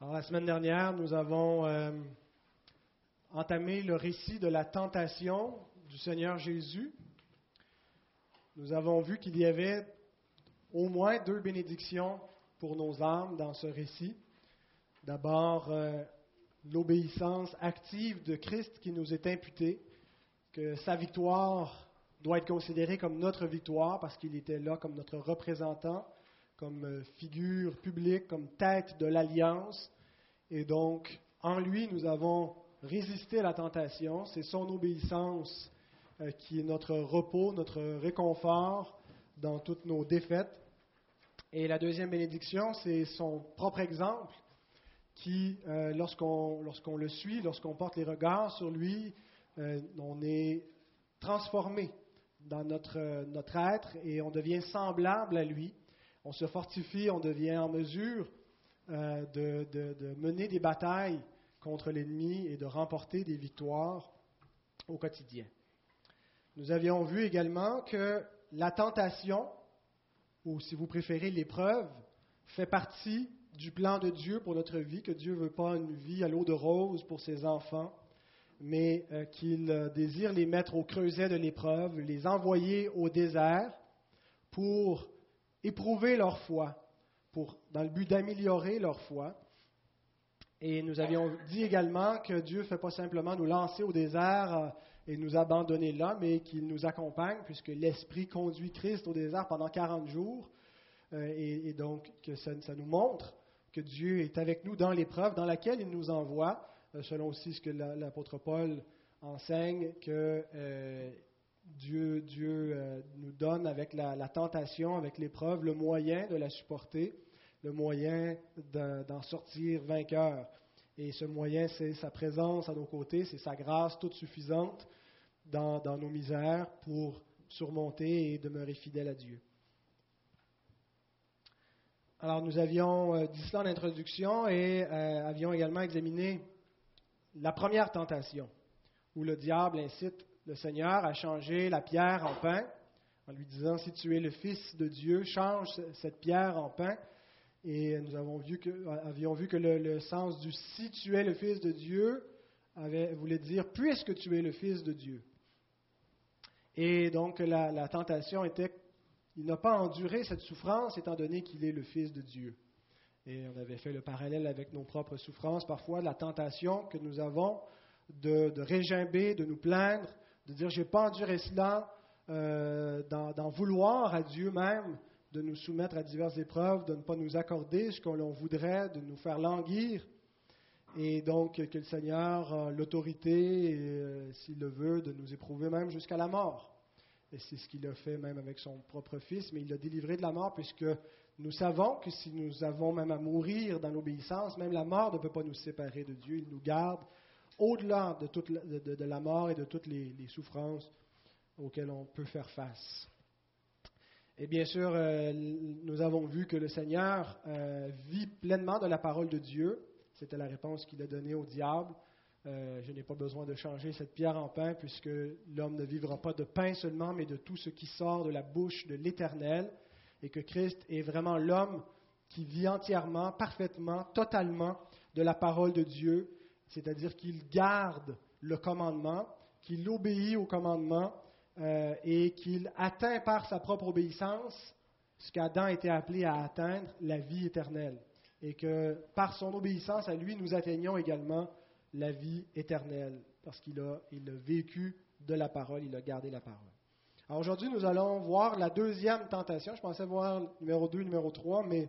La semaine dernière, nous avons euh, entamé le récit de la tentation du Seigneur Jésus. Nous avons vu qu'il y avait au moins deux bénédictions pour nos âmes dans ce récit. D'abord, euh, l'obéissance active de Christ qui nous est imputée, que sa victoire doit être considérée comme notre victoire parce qu'il était là comme notre représentant comme euh, figure publique, comme tête de l'alliance. Et donc, en lui, nous avons résisté à la tentation. C'est son obéissance euh, qui est notre repos, notre réconfort dans toutes nos défaites. Et la deuxième bénédiction, c'est son propre exemple qui, euh, lorsqu'on le suit, lorsqu'on porte les regards sur lui, on est transformé dans notre, notre être et on devient semblable à lui on se fortifie, on devient en mesure euh, de, mener des batailles contre l'ennemi et de remporter des victoires au quotidien. Nous avions vu également que la tentation, ou si vous préférez l'épreuve, fait partie du plan de Dieu pour notre vie, que Dieu ne veut pas une vie à l'eau de rose pour ses enfants, mais euh, qu'il euh, désire les mettre au creuset de l'épreuve, les envoyer au désert pour éprouver leur foi, dans le but d'améliorer leur foi. Et nous avions dit également que Dieu ne fait pas simplement nous lancer au désert euh, et nous abandonner là, mais qu'il nous accompagne, puisque l'Esprit conduit Christ au désert pendant 40 jours. Euh, et, donc, que ça, nous montre que Dieu est avec nous dans l'épreuve dans laquelle il nous envoie, euh, selon aussi ce que l'apôtre Paul enseigne, que Dieu, Dieu euh, nous donne avec la, tentation, avec l'épreuve, le moyen de la supporter, le moyen d'en sortir vainqueur. Et ce moyen, c'est sa présence à nos côtés, c'est sa grâce toute suffisante dans, nos misères pour surmonter et demeurer fidèle à Dieu. Alors nous avions euh, dit cela en introduction et euh, avions également examiné la première tentation, où le diable incite le Seigneur a changé la pierre en pain en lui disant, si tu es le Fils de Dieu, change cette pierre en pain. Et nous avons vu que, avions vu que le, sens du si tu es le Fils de Dieu avait, voulait dire puisque tu es le Fils de Dieu. Et donc la, tentation était, il n'a pas enduré cette souffrance étant donné qu'il est le Fils de Dieu. Et on avait fait le parallèle avec nos propres souffrances, parfois la tentation que nous avons de, de régimber, de nous plaindre, de dire j'ai pas enduré cela, d'en vouloir à Dieu même, de nous soumettre à diverses épreuves, de ne pas nous accorder ce qu'on voudrait, de nous faire languir. Et donc que le Seigneur a l'autorité, euh, s'il le veut, de nous éprouver même jusqu'à la mort. Et c'est ce qu'il a fait même avec son propre Fils, mais il l'a délivré de la mort puisque nous savons que si nous avons même à mourir dans l'obéissance, même la mort ne peut pas nous séparer de Dieu. Il nous garde au-delà de, la mort et de toutes les, souffrances auxquelles on peut faire face. Et bien sûr, euh, nous avons vu que le Seigneur euh, vit pleinement de la parole de Dieu. C'était la réponse qu'il a donnée au diable. Euh, je n'ai pas besoin de changer cette pierre en pain, puisque l'homme ne vivra pas de pain seulement, mais de tout ce qui sort de la bouche de l'Éternel, et que Christ est vraiment l'homme qui vit entièrement, parfaitement, totalement de la parole de Dieu, c'est-à-dire qu'il garde le commandement, qu'il obéit au commandement euh, et qu'il atteint par sa propre obéissance ce qu'Adam était appelé à atteindre, la vie éternelle. Et que par son obéissance à lui, nous atteignons également la vie éternelle, parce qu'il a, il a vécu de la parole, il a gardé la parole. Alors aujourd'hui, nous allons voir la deuxième tentation. Je pensais voir numéro 2, numéro 3, mais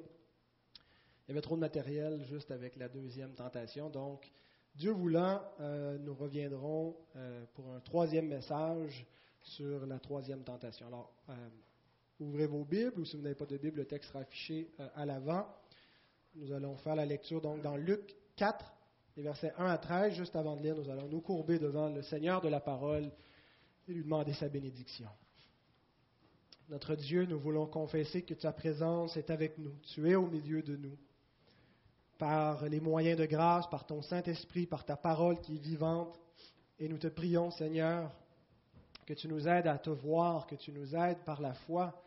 il y avait trop de matériel juste avec la deuxième tentation. Donc, Dieu voulant, euh, nous reviendrons euh, pour un troisième message sur la troisième tentation. Alors, euh, ouvrez vos Bibles, ou si vous n'avez pas de Bible, le texte sera affiché à l'avant. Nous allons faire la lecture donc dans Luc 4, les versets 1 à 13. Juste avant de lire, nous allons nous courber devant le Seigneur de la parole et lui demander sa bénédiction. Notre Dieu, nous voulons confesser que ta présence est avec nous. Tu es au milieu de nous par les moyens de grâce, par ton Saint-Esprit, par ta parole qui est vivante. Et nous te prions, Seigneur, que tu nous aides à te voir, que tu nous aides par la foi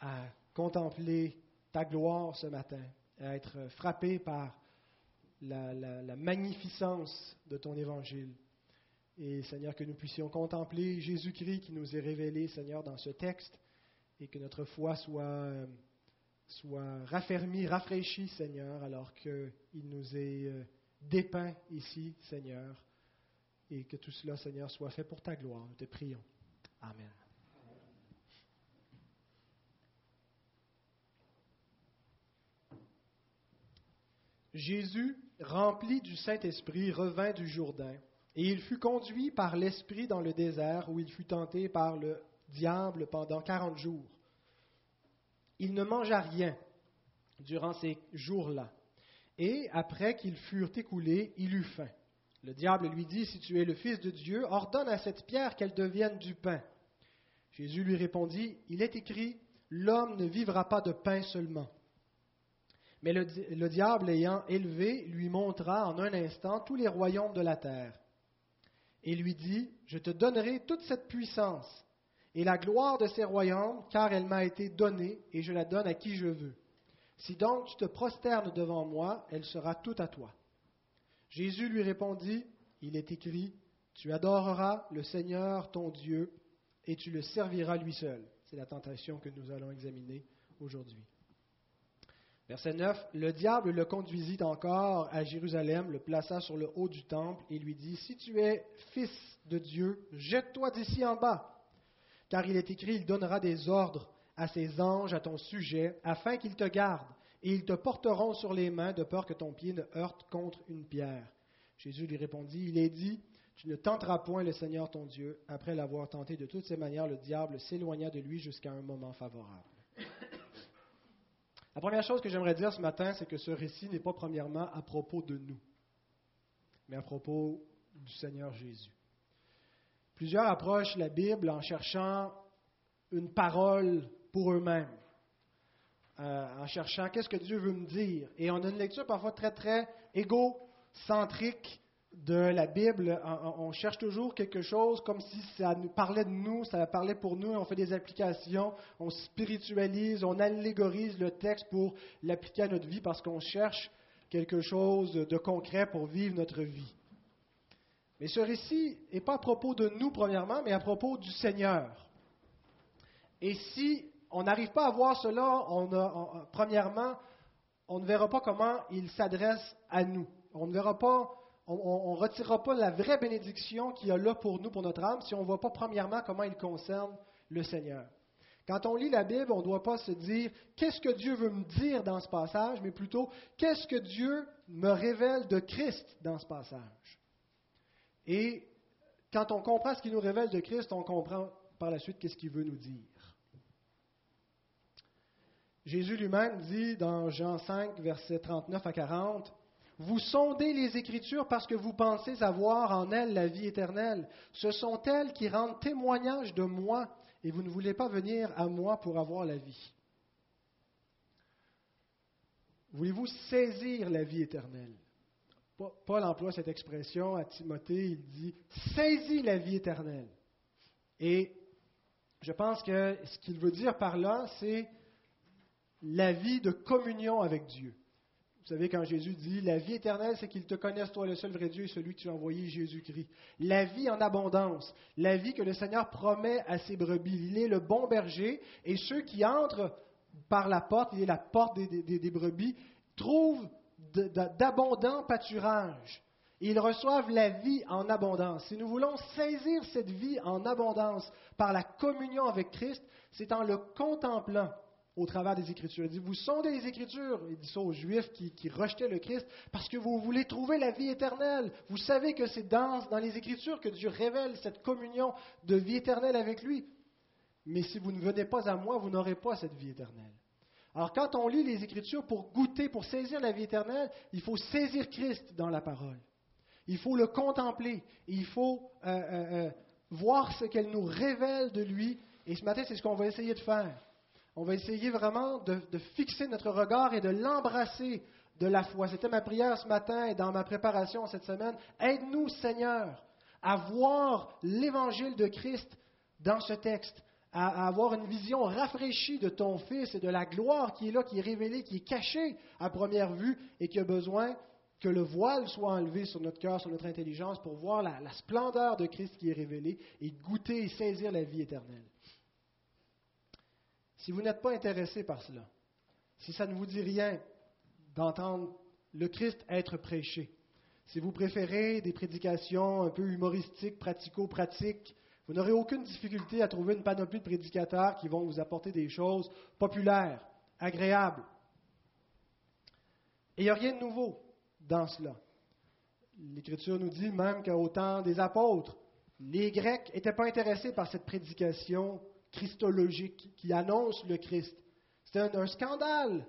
à contempler ta gloire ce matin, à être frappé par la, magnificence de ton évangile. Et Seigneur, que nous puissions contempler Jésus-Christ qui nous est révélé, Seigneur, dans ce texte, et que notre foi soit, euh, soit raffermie, rafraîchie, Seigneur, alors qu'il nous est euh, dépeint ici, Seigneur, et que tout cela, Seigneur, soit fait pour ta gloire. Nous te prions. Amen. Jésus, rempli du Saint-Esprit, revint du Jourdain, et il fut conduit par l'Esprit dans le désert, où il fut tenté par le diable pendant quarante jours. Il ne mangea rien durant ces jours-là, et après qu'ils furent écoulés, il eut faim. Le diable lui dit, Si tu es le Fils de Dieu, ordonne à cette pierre qu'elle devienne du pain. Jésus lui répondit, Il est écrit, L'homme ne vivra pas de pain seulement mais le, diable ayant élevé lui montra en un instant tous les royaumes de la terre, et lui dit, Je te donnerai toute cette puissance et la gloire de ces royaumes, car elle m'a été donnée, et je la donne à qui je veux. Si donc tu te prosternes devant moi, elle sera toute à toi. Jésus lui répondit, Il est écrit, Tu adoreras le Seigneur ton Dieu, et tu le serviras lui seul. C'est la tentation que nous allons examiner aujourd'hui. Verset 9, le diable le conduisit encore à Jérusalem, le plaça sur le haut du temple et lui dit, Si tu es fils de Dieu, jette-toi d'ici en bas, car il est écrit, il donnera des ordres à ses anges à ton sujet, afin qu'ils te gardent, et ils te porteront sur les mains de peur que ton pied ne heurte contre une pierre. Jésus lui répondit, Il est dit, tu ne tenteras point le Seigneur ton Dieu. Après l'avoir tenté de toutes ces manières, le diable s'éloigna de lui jusqu'à un moment favorable. La première chose que j'aimerais dire ce matin, c'est que ce récit n'est pas premièrement à propos de nous, mais à propos du Seigneur Jésus. Plusieurs approchent la Bible en cherchant une parole pour eux-mêmes, euh, en cherchant qu'est-ce que Dieu veut me dire. Et on a une lecture parfois très, très égocentrique de la Bible, on cherche toujours quelque chose comme si ça nous parlait de nous, ça parlait pour nous, on fait des applications, on spiritualise, on allégorise le texte pour l'appliquer à notre vie parce qu'on cherche quelque chose de concret pour vivre notre vie. Mais ce récit n'est pas à propos de nous, premièrement, mais à propos du Seigneur. Et si on n'arrive pas à voir cela, premièrement, on ne verra pas comment il s'adresse à nous. On ne verra pas on ne retirera pas la vraie bénédiction qu'il y a là pour nous, pour notre âme, si on ne voit pas premièrement comment il concerne le Seigneur. Quand on lit la Bible, on ne doit pas se dire qu'est-ce que Dieu veut me dire dans ce passage, mais plutôt qu'est-ce que Dieu me révèle de Christ dans ce passage? Et quand on comprend ce qu'il nous révèle de Christ, on comprend par la suite qu'est-ce qu'il veut nous dire. Jésus lui-même dit dans Jean 5, versets 39 à 40, vous sondez les Écritures parce que vous pensez avoir en elles la vie éternelle. Ce sont elles qui rendent témoignage de moi et vous ne voulez pas venir à moi pour avoir la vie. Voulez-vous saisir la vie éternelle? Paul emploie cette expression à Timothée, il dit saisis la vie éternelle. Et je pense que ce qu'il veut dire par là, c'est la vie de communion avec Dieu. Vous savez, quand Jésus dit La vie éternelle, c'est qu'ils te connaissent, toi le seul vrai Dieu et celui que tu as envoyé, Jésus-Christ. La vie en abondance, la vie que le Seigneur promet à ses brebis. Il est le bon berger et ceux qui entrent par la porte, il est la porte des, brebis, trouvent d'abondants pâturages. Ils reçoivent la vie en abondance. Si nous voulons saisir cette vie en abondance par la communion avec Christ, c'est en le contemplant au travers des Écritures. Il dit, vous sondez les Écritures, il dit ça aux Juifs qui, rejetaient le Christ, parce que vous voulez trouver la vie éternelle. Vous savez que c'est dans, dans les Écritures que Dieu révèle cette communion de vie éternelle avec lui. Mais si vous ne venez pas à moi, vous n'aurez pas cette vie éternelle. Alors quand on lit les Écritures pour goûter, pour saisir la vie éternelle, il faut saisir Christ dans la parole. Il faut le contempler. Il faut euh, euh, euh, voir ce qu'elle nous révèle de lui. Et ce matin, c'est ce qu'on va essayer de faire on va essayer vraiment de, fixer notre regard et de l'embrasser de la foi. C'était ma prière ce matin et dans ma préparation cette semaine. Aide-nous, Seigneur, à voir l'évangile de Christ dans ce texte, à, avoir une vision rafraîchie de ton Fils et de la gloire qui est là, qui est révélée, qui est cachée à première vue et qui a besoin que le voile soit enlevé sur notre cœur, sur notre intelligence, pour voir la, splendeur de Christ qui est révélée et goûter et saisir la vie éternelle. Si vous n'êtes pas intéressé par cela, si ça ne vous dit rien d'entendre le Christ être prêché, si vous préférez des prédications un peu humoristiques, pratico-pratiques, vous n'aurez aucune difficulté à trouver une panoplie de prédicateurs qui vont vous apporter des choses populaires, agréables. Et il n'y a rien de nouveau dans cela. L'Écriture nous dit même qu'au temps des apôtres, les Grecs n'étaient pas intéressés par cette prédication christologique qui annonce le Christ. C'était un, scandale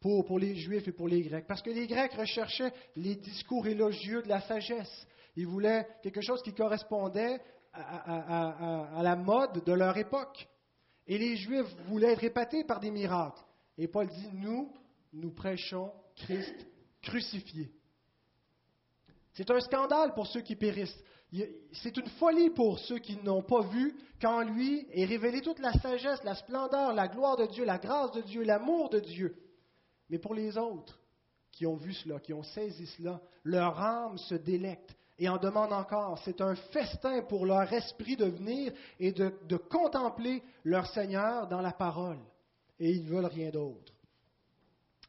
pour, pour, les Juifs et pour les Grecs, parce que les Grecs recherchaient les discours élogieux de la sagesse. Ils voulaient quelque chose qui correspondait à, la mode de leur époque. Et les Juifs voulaient être épatés par des miracles. Et Paul dit, nous, nous prêchons Christ crucifié. C'est un scandale pour ceux qui périssent. C'est une folie pour ceux qui n'ont pas vu qu'en lui est révélée toute la sagesse, la splendeur, la gloire de Dieu, la grâce de Dieu, l'amour de Dieu. Mais pour les autres qui ont vu cela, qui ont saisi cela, leur âme se délecte et en demande encore. C'est un festin pour leur esprit de venir et de, contempler leur Seigneur dans la parole. Et ils ne veulent rien d'autre.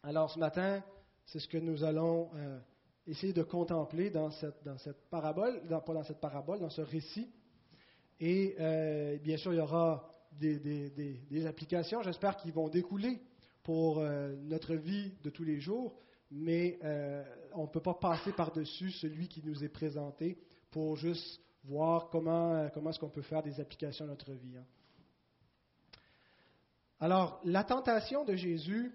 Alors ce matin, c'est ce que nous allons euh, essayer de contempler dans cette, dans parabole, pas dans cette parabole, dans ce récit. Et euh, bien sûr, il y aura des, applications, j'espère, qui vont découler pour euh, notre vie de tous les jours, mais on ne peut pas passer par-dessus celui qui nous est présenté pour juste voir comment, comment est-ce qu'on peut faire des applications à notre vie. Hein. Alors, la tentation de Jésus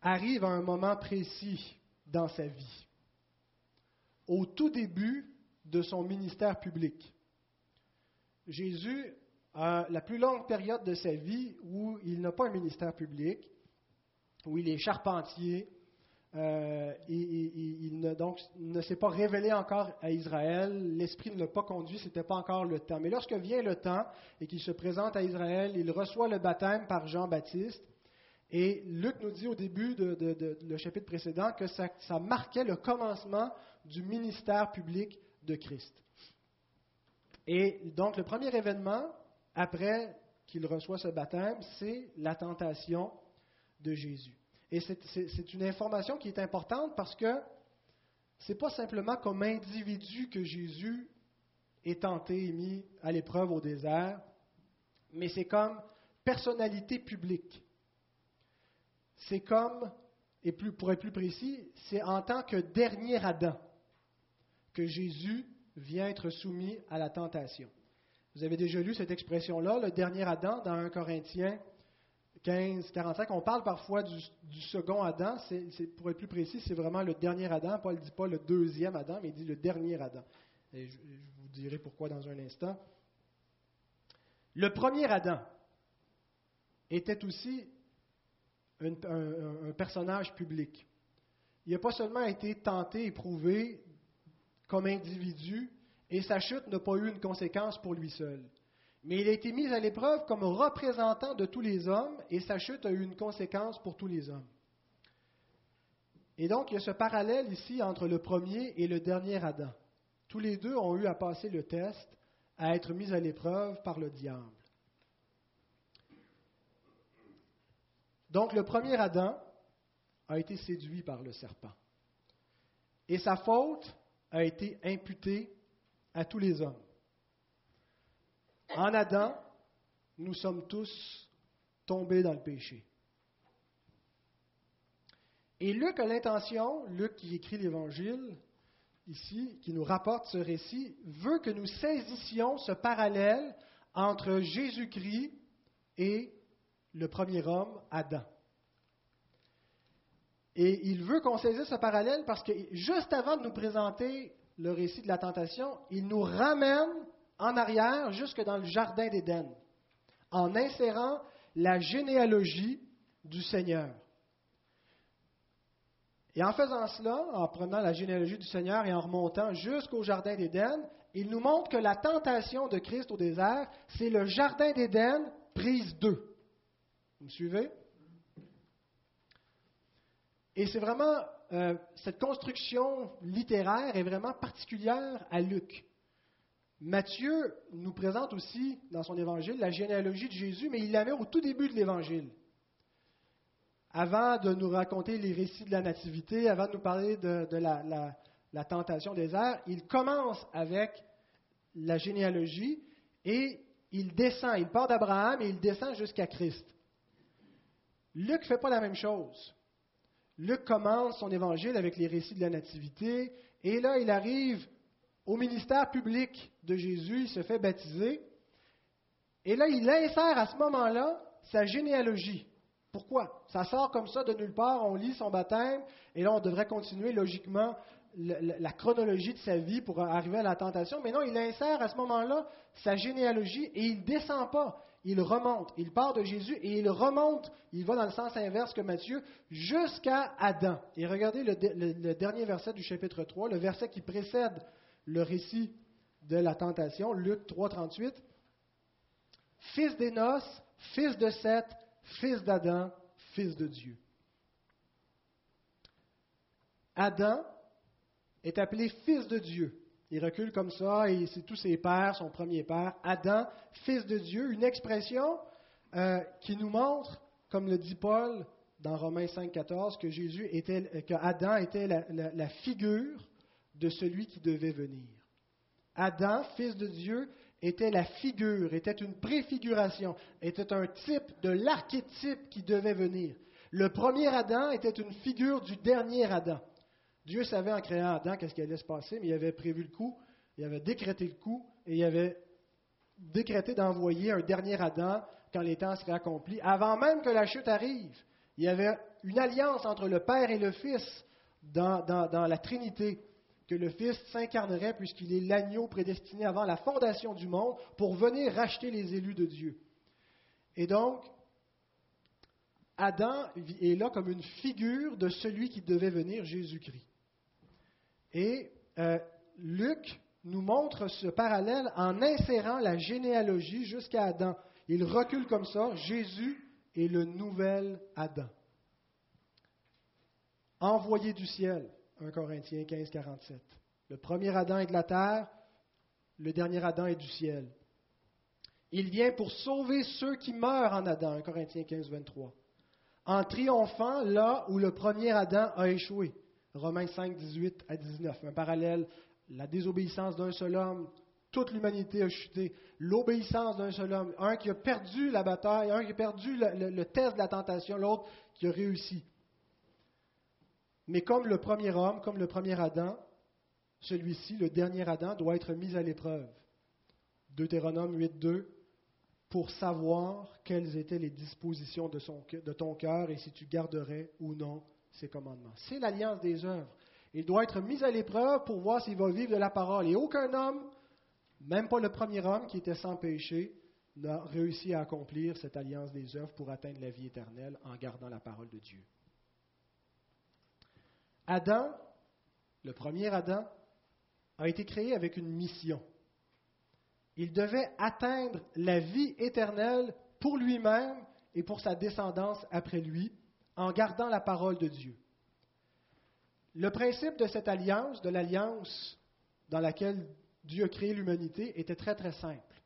arrive à un moment précis dans sa vie, au tout début de son ministère public. Jésus a la plus longue période de sa vie où il n'a pas un ministère public, où il est charpentier, euh, il ne, donc s'est pas révélé encore à Israël, l'Esprit ne l'a pas conduit, ce n'était pas encore le temps. Mais lorsque vient le temps et qu'il se présente à Israël, il reçoit le baptême par Jean-Baptiste, et Luc nous dit au début de, chapitre précédent que ça, marquait le commencement du ministère public de Christ. Et donc le premier événement, après qu'il reçoit ce baptême, c'est la tentation de Jésus. Et c'est une information qui est importante parce que ce n'est pas simplement comme individu que Jésus est tenté et mis à l'épreuve au désert, mais c'est comme personnalité publique c'est comme, et plus, pour être plus précis, c'est en tant que dernier Adam que Jésus vient être soumis à la tentation. Vous avez déjà lu cette expression-là, le dernier Adam, dans 1 Corinthiens 15, 45. On parle parfois du, second Adam. pour être plus précis, c'est vraiment le dernier Adam. Paul ne dit pas le deuxième Adam, mais il dit le dernier Adam. Et je vous dirai pourquoi dans un instant. Le premier Adam était aussi un, personnage public. Il n'a pas seulement été tenté, éprouvé comme individu, et sa chute n'a pas eu une conséquence pour lui seul. Mais il a été mis à l'épreuve comme représentant de tous les hommes, et sa chute a eu une conséquence pour tous les hommes. Et donc, il y a ce parallèle ici entre le premier et le dernier Adam. Tous les deux ont eu à passer le test, à être mis à l'épreuve par le diable. Donc le premier Adam a été séduit par le serpent. Et sa faute a été imputée à tous les hommes. En Adam, nous sommes tous tombés dans le péché. Et Luc a l'intention, Luc qui écrit l'Évangile, ici, qui nous rapporte ce récit, veut que nous saisissions ce parallèle entre Jésus-Christ et le premier homme, Adam. Et il veut qu'on saisisse ce parallèle parce que juste avant de nous présenter le récit de la tentation, il nous ramène en arrière jusque dans le jardin d'Éden, en insérant la généalogie du Seigneur. Et en faisant cela, en prenant la généalogie du Seigneur et en remontant jusqu'au jardin d'Éden, il nous montre que la tentation de Christ au désert, c'est le jardin d'Éden prise deux. Vous me suivez? Et c'est vraiment, euh, cette construction littéraire est vraiment particulière à Luc. Matthieu nous présente aussi dans son évangile la généalogie de Jésus, mais il la met au tout début de l'évangile. Avant de nous raconter les récits de la Nativité, avant de nous parler de, la, tentation des airs, il commence avec la généalogie et il descend. Il part d'Abraham et il descend jusqu'à Christ. Luc ne fait pas la même chose. Luc commence son évangile avec les récits de la Nativité et là, il arrive au ministère public de Jésus, il se fait baptiser. Et là, il insère à ce moment-là sa généalogie. Pourquoi? Ça sort comme ça de nulle part, on lit son baptême, et là, on devrait continuer logiquement la, chronologie de sa vie pour arriver à la tentation. Mais non, il insère à ce moment-là sa généalogie et il ne descend pas. Il remonte. Il part de Jésus et il remonte. Il va dans le sens inverse que Matthieu jusqu'à Adam. Et regardez le, le dernier verset du chapitre 3, le verset qui précède le récit de la tentation, Luc 3, 38. Fils d'Énos, fils de Seth, fils d'Adam, fils de Dieu. Adam est appelé fils de Dieu. Il recule comme ça et c'est tous ses pères, son premier père. Adam, fils de Dieu, une expression euh, qui nous montre, comme le dit Paul dans Romains 5, 14, que Jésus était, que Adam était la figure de celui qui devait venir. Adam, fils de Dieu, était la figure, était une préfiguration, était un type de l'archétype qui devait venir. Le premier Adam était une figure du dernier Adam. Dieu savait en créant Adam qu'est-ce qui allait se passer, mais il avait prévu le coup, il avait décrété le coup, et il avait décrété d'envoyer un dernier Adam quand les temps seraient accomplis, avant même que la chute arrive. Il y avait une alliance entre le Père et le Fils dans, dans la Trinité que le Fils s'incarnerait puisqu'il est l'agneau prédestiné avant la fondation du monde pour venir racheter les élus de Dieu. Et donc, Adam est là comme une figure de celui qui devait venir, Jésus-Christ. Et euh, Luc nous montre ce parallèle en insérant la généalogie jusqu'à Adam. Il recule comme ça, Jésus est le nouvel Adam. Envoyé du ciel. 1 Corinthiens 15, 47. Le premier Adam est de la terre, le dernier Adam est du ciel. Il vient pour sauver ceux qui meurent en Adam, 1 Corinthiens 15, 23. En triomphant là où le premier Adam a échoué, Romains 5, 18 à 19. Un parallèle, la désobéissance d'un seul homme, toute l'humanité a chuté. L'obéissance d'un seul homme, un qui a perdu la bataille, un qui a perdu le, le test de la tentation, l'autre qui a réussi. Mais comme le premier homme, comme le premier Adam, celui-ci, le dernier Adam, doit être mis à l'épreuve. Deutéronome 8.2, pour savoir quelles étaient les dispositions de, de ton cœur et si tu garderais ou non ses commandements. C'est l'alliance des œuvres. Il doit être mis à l'épreuve pour voir s'il va vivre de la parole. Et aucun homme, même pas le premier homme qui était sans péché, n'a réussi à accomplir cette alliance des œuvres pour atteindre la vie éternelle en gardant la parole de Dieu. Adam, le premier Adam, a été créé avec une mission. Il devait atteindre la vie éternelle pour lui-même et pour sa descendance après lui, en gardant la parole de Dieu. Le principe de cette alliance, de l'alliance dans laquelle Dieu a créé l'humanité, était très très simple.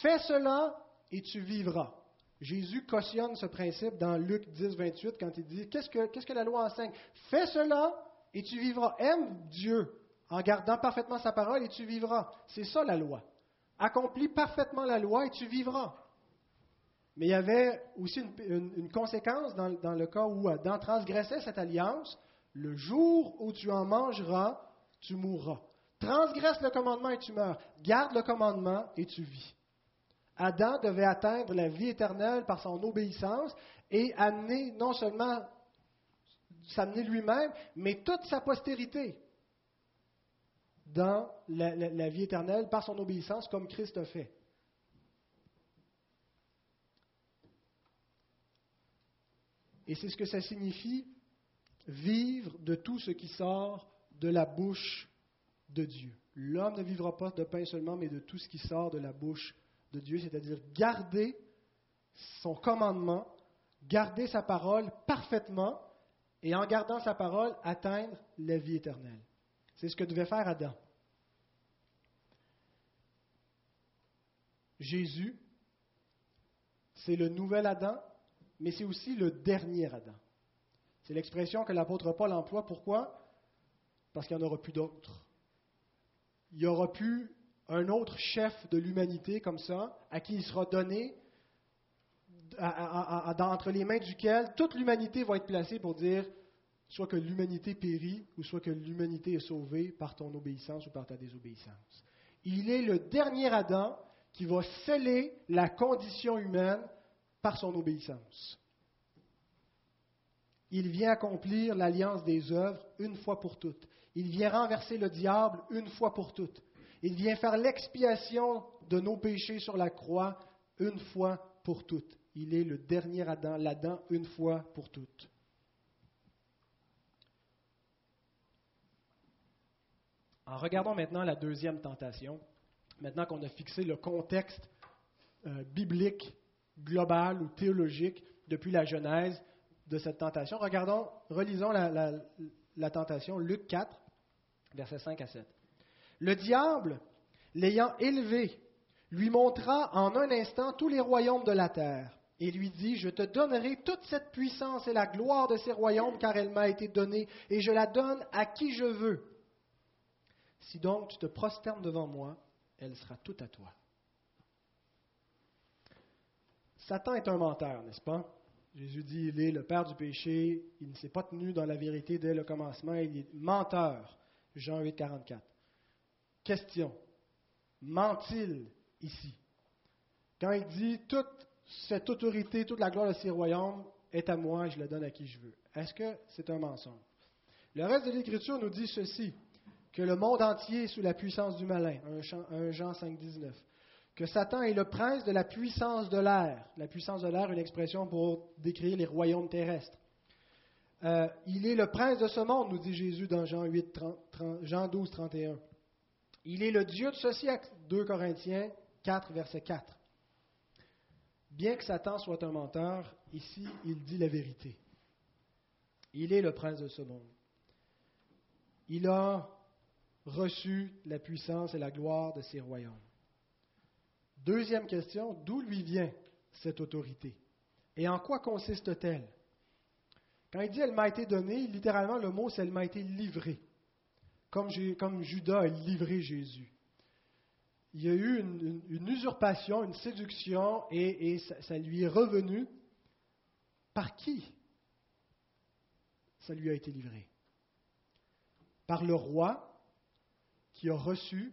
Fais cela et tu vivras. Jésus cautionne ce principe dans Luc 10, 28 quand il dit Qu'est-ce que, la loi enseigne? Fais cela et tu vivras. Aime Dieu en gardant parfaitement sa parole et tu vivras. C'est ça la loi. Accomplis parfaitement la loi et tu vivras. Mais il y avait aussi une, conséquence dans, le cas où Adam transgressait cette alliance. Le jour où tu en mangeras, tu mourras. Transgresse le commandement et tu meurs. Garde le commandement et tu vis. Adam devait atteindre la vie éternelle par son obéissance et amener non seulement s'amener lui-même, mais toute sa postérité dans la, vie éternelle par son obéissance comme Christ a fait. Et c'est ce que ça signifie, vivre de tout ce qui sort de la bouche de Dieu. L'homme ne vivra pas de pain seulement, mais de tout ce qui sort de la bouche de Dieu, c'est-à-dire garder son commandement, garder sa parole parfaitement et en gardant sa parole, atteindre la vie éternelle. C'est ce que devait faire Adam. Jésus, c'est le nouvel Adam, mais c'est aussi le dernier Adam. C'est l'expression que l'apôtre Paul emploie. Pourquoi? Parce qu'il n'y en aura plus d'autres. Il n'y aura plus un autre chef de l'humanité comme ça, à qui il sera donné, entre les mains duquel toute l'humanité va être placée pour dire soit que l'humanité périt, ou soit que l'humanité est sauvée par ton obéissance ou par ta désobéissance. Il est le dernier Adam qui va sceller la condition humaine par son obéissance. Il vient accomplir l'alliance des œuvres une fois pour toutes. Il vient renverser le diable une fois pour toutes. Il vient faire l'expiation de nos péchés sur la croix une fois pour toutes. Il est le dernier Adam, l'Adam une fois pour toutes. En regardant maintenant la deuxième tentation, maintenant qu'on a fixé le contexte euh, biblique, global ou théologique depuis la Genèse de cette tentation, regardons, relisons la, la tentation, Luc 4, versets 5 à 7. Le diable, l'ayant élevé, lui montra en un instant tous les royaumes de la terre et lui dit, Je te donnerai toute cette puissance et la gloire de ces royaumes, car elle m'a été donnée, et je la donne à qui je veux. Si donc tu te prosternes devant moi, elle sera toute à toi. Satan est un menteur, n'est-ce pas? Jésus dit, il est le père du péché, il ne s'est pas tenu dans la vérité dès le commencement, il est menteur. Jean 8, 44. Question. Ment-il ici? Quand il dit, toute cette autorité, toute la gloire de ces royaumes est à moi je la donne à qui je veux. Est-ce que c'est un mensonge? Le reste de l'Écriture nous dit ceci que le monde entier est sous la puissance du malin, 1 Jean 5, 19. Que Satan est le prince de la puissance de l'air. La puissance de l'air, une expression pour décrire les royaumes terrestres. Euh, il est le prince de ce monde, nous dit Jésus dans Jean, 8, Jean 12, 31. Il est le Dieu de ce siècle, 2 Corinthiens 4, verset 4. Bien que Satan soit un menteur, ici, il dit la vérité. Il est le prince de ce monde. Il a reçu la puissance et la gloire de ses royaumes. Deuxième question, d'où lui vient cette autorité? Et en quoi consiste-t-elle? Quand il dit elle m'a été donnée, littéralement le mot c'est elle m'a été livrée, comme, Judas a livré Jésus. Il y a eu une, usurpation, une séduction, et, ça lui est revenu. Par qui ça lui a été livré? Par le roi qui a reçu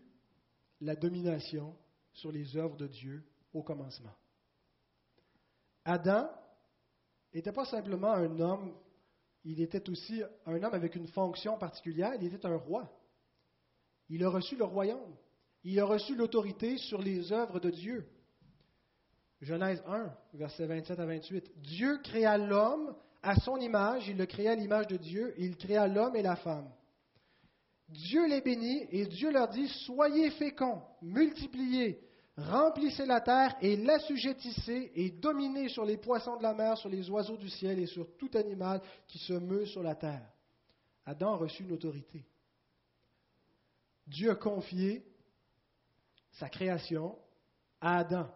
la domination sur les œuvres de Dieu au commencement. Adam n'était pas simplement un homme, il était aussi un homme avec une fonction particulière, il était un roi. Il a reçu le royaume, il a reçu l'autorité sur les œuvres de Dieu. Genèse 1, versets 27 à 28. Dieu créa l'homme à son image, il le créa à l'image de Dieu, il créa l'homme et la femme. Dieu les bénit et Dieu leur dit, soyez féconds, multipliez, remplissez la terre et l'assujettissez et dominez sur les poissons de la mer, sur les oiseaux du ciel et sur tout animal qui se meut sur la terre. Adam a reçu une autorité. Dieu a confié sa création à Adam.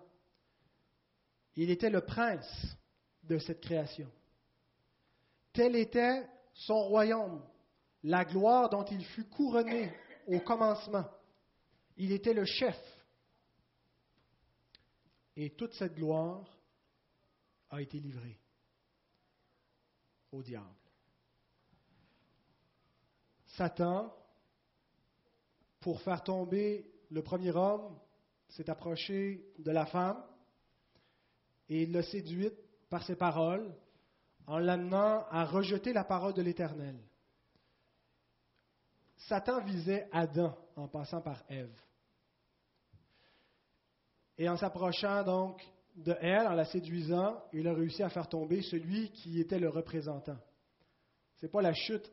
Il était le prince de cette création. Tel était son royaume, la gloire dont il fut couronné au commencement. Il était le chef. Et toute cette gloire a été livrée au diable. Satan, pour faire tomber le premier homme, s'est approché de la femme et l'a séduite par ses paroles en l'amenant à rejeter la parole de l'Éternel. Satan visait Adam en passant par Ève. Et en s'approchant donc de elle, en la séduisant, il a réussi à faire tomber celui qui était le représentant. Ce n'est pas la chute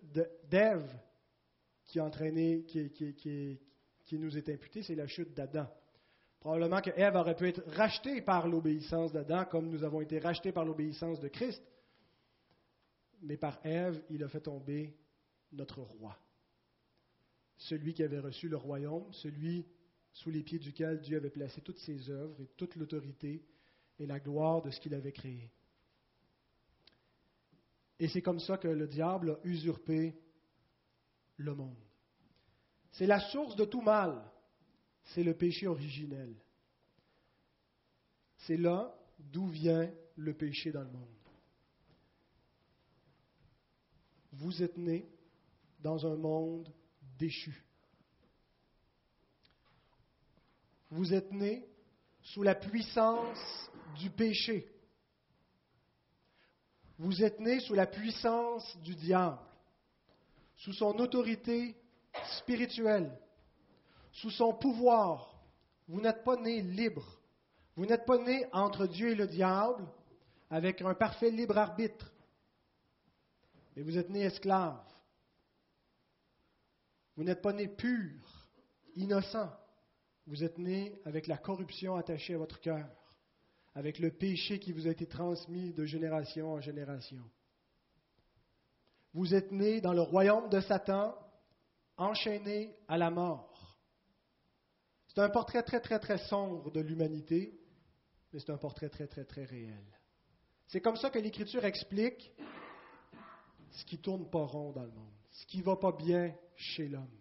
d'Ève qui, qui, qui, nous est imputée, c'est la chute d'Adam. Probablement que Ève aurait pu être rachetée par l'obéissance d'Adam, comme nous avons été rachetés par l'obéissance de Christ. mais par Ève, il a fait tomber notre roi. Celui qui avait reçu le royaume, celui sous les pieds duquel Dieu avait placé toutes ses œuvres et toute l'autorité et la gloire de ce qu'il avait créé. Et c'est comme ça que le diable a usurpé le monde. C'est la source de tout mal. C'est le péché originel. C'est là d'où vient le péché dans le monde. Vous êtes né dans un monde déchu. Vous êtes né sous la puissance du péché. Vous êtes né sous la puissance du diable, sous son autorité spirituelle, sous son pouvoir. Vous n'êtes pas né libre. Vous n'êtes pas né entre Dieu et le diable avec un parfait libre arbitre. Mais vous êtes né esclave. Vous n'êtes pas né pur, innocent. Vous êtes né avec la corruption attachée à votre cœur avec le péché qui vous a été transmis de génération en génération. Vous êtes né dans le royaume de Satan, enchaîné à la mort. C'est un portrait très, très, très sombre de l'humanité, mais c'est un portrait très, très, très réel. C'est comme ça que l'Écriture explique ce qui tourne pas rond dans le monde, ce qui va pas bien chez l'homme.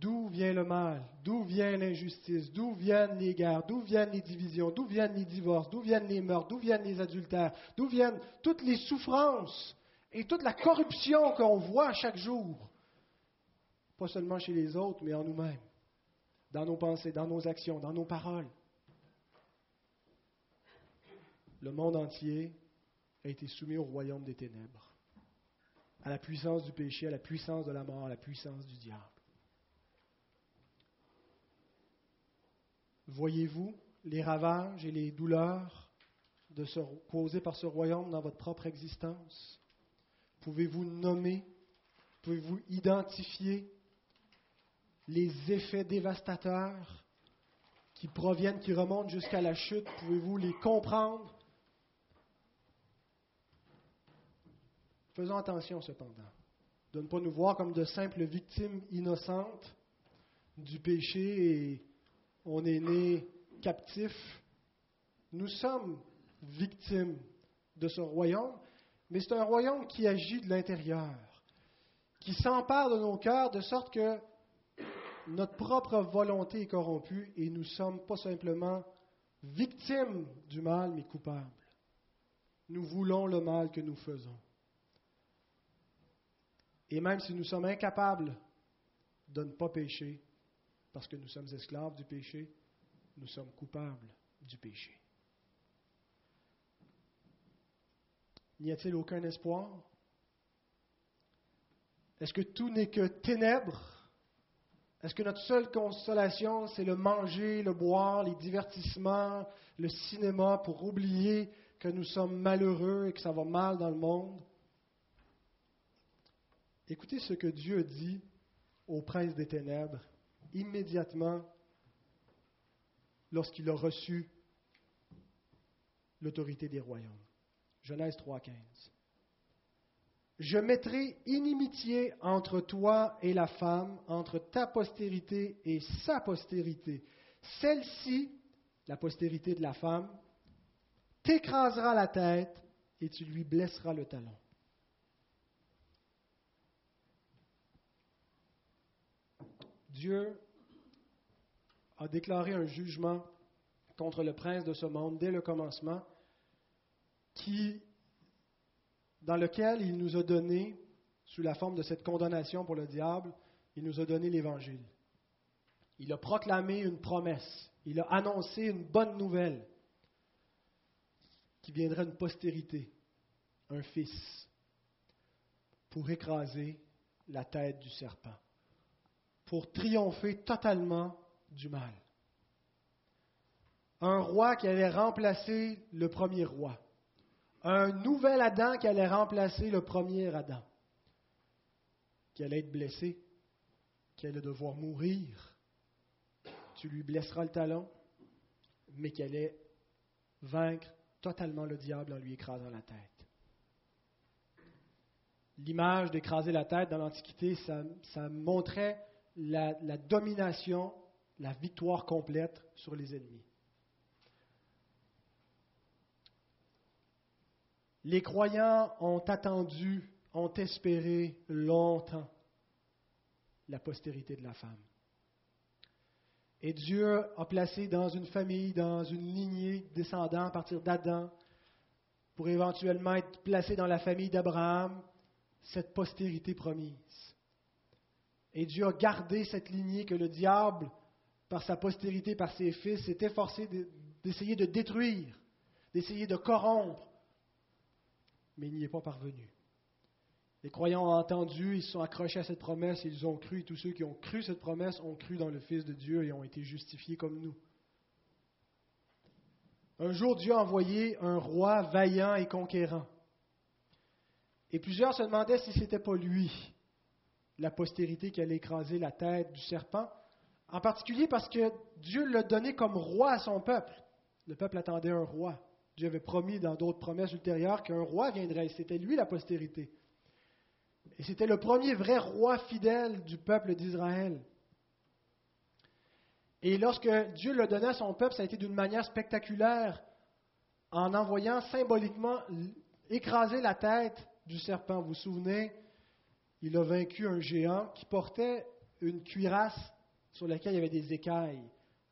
D'où vient le mal? D'où vient l'injustice? D'où viennent les guerres? D'où viennent les divisions? D'où viennent les divorces? D'où viennent les meurtres? D'où viennent les adultères? D'où viennent toutes les souffrances et toute la corruption qu'on voit chaque jour? Pas seulement chez les autres, mais en nous-mêmes, dans nos pensées, dans nos actions, dans nos paroles. Le monde entier a été soumis au royaume des ténèbres, à la puissance du péché, à la puissance de la mort, à la puissance du diable. Voyez-vous les ravages et les douleurs causées par ce royaume dans votre propre existence? Pouvez-vous nommer, pouvez-vous identifier les effets dévastateurs qui proviennent, qui remontent jusqu'à la chute? Pouvez-vous les comprendre? Faisons attention cependant de ne pas nous voir comme de simples victimes innocentes du péché et on est né captif. Nous sommes victimes de ce royaume, mais c'est un royaume qui agit de l'intérieur, qui s'empare de nos cœurs de sorte que notre propre volonté est corrompue et nous sommes pas simplement victimes du mal, mais coupables. Nous voulons le mal que nous faisons. Et même si nous sommes incapables de ne pas pécher, parce que nous sommes esclaves du péché, nous sommes coupables du péché. N'y a-t-il aucun espoir? Est-ce que tout n'est que ténèbres? Est-ce que notre seule consolation, c'est le manger, le boire, les divertissements, le cinéma pour oublier que nous sommes malheureux et que ça va mal dans le monde? Écoutez ce que Dieu dit au prince des ténèbres immédiatement lorsqu'il a reçu l'autorité des royaumes. Genèse 3.15. Je mettrai inimitié entre toi et la femme, entre ta postérité et sa postérité. Celle-ci, la postérité de la femme, t'écrasera la tête et tu lui blesseras le talon. Dieu a déclaré un jugement contre le prince de ce monde dès le commencement, dans lequel il nous a donné, sous la forme de cette condamnation pour le diable, il nous a donné l'Évangile. Il a proclamé une promesse, il a annoncé une bonne nouvelle, qui viendrait une postérité, un fils, pour écraser la tête du serpent pour triompher totalement du mal. Un roi qui allait remplacer le premier roi. Un nouvel Adam qui allait remplacer le premier Adam. Qui allait être blessé, qui allait devoir mourir. Tu lui blesseras le talon, mais qui allait vaincre totalement le diable en lui écrasant la tête. l'image d'écraser la tête dans l'Antiquité, ça, montrait la, domination, la victoire complète sur les ennemis. Les croyants ont attendu, ont espéré longtemps la postérité de la femme. Et Dieu a placé dans une famille, dans une lignée descendant à partir d'Adam, pour éventuellement être placé dans la famille d'Abraham, cette postérité promise. Et Dieu a gardé cette lignée que le diable, par sa postérité, par ses fils, s'est efforcé d'essayer de détruire, d'essayer de corrompre, mais il n'y est pas parvenu. Les croyants ont entendu, ils se sont accrochés à cette promesse, ils ont cru, et tous ceux qui ont cru cette promesse ont cru dans le Fils de Dieu et ont été justifiés comme nous. Un jour, Dieu a envoyé un roi vaillant et conquérant. Et plusieurs se demandaient si ce n'était pas lui, la postérité qui allait écraser la tête du serpent, en particulier parce que Dieu l'a donné comme roi à son peuple. Le peuple attendait un roi. Dieu avait promis dans d'autres promesses ultérieures qu'un roi viendrait, c'était lui la postérité. Et c'était le premier vrai roi fidèle du peuple d'Israël. Et lorsque Dieu le donnait à son peuple, ça a été d'une manière spectaculaire, en envoyant symboliquement écraser la tête du serpent. Vous vous souvenez, il a vaincu un géant qui portait une cuirasse sur laquelle il y avait des écailles,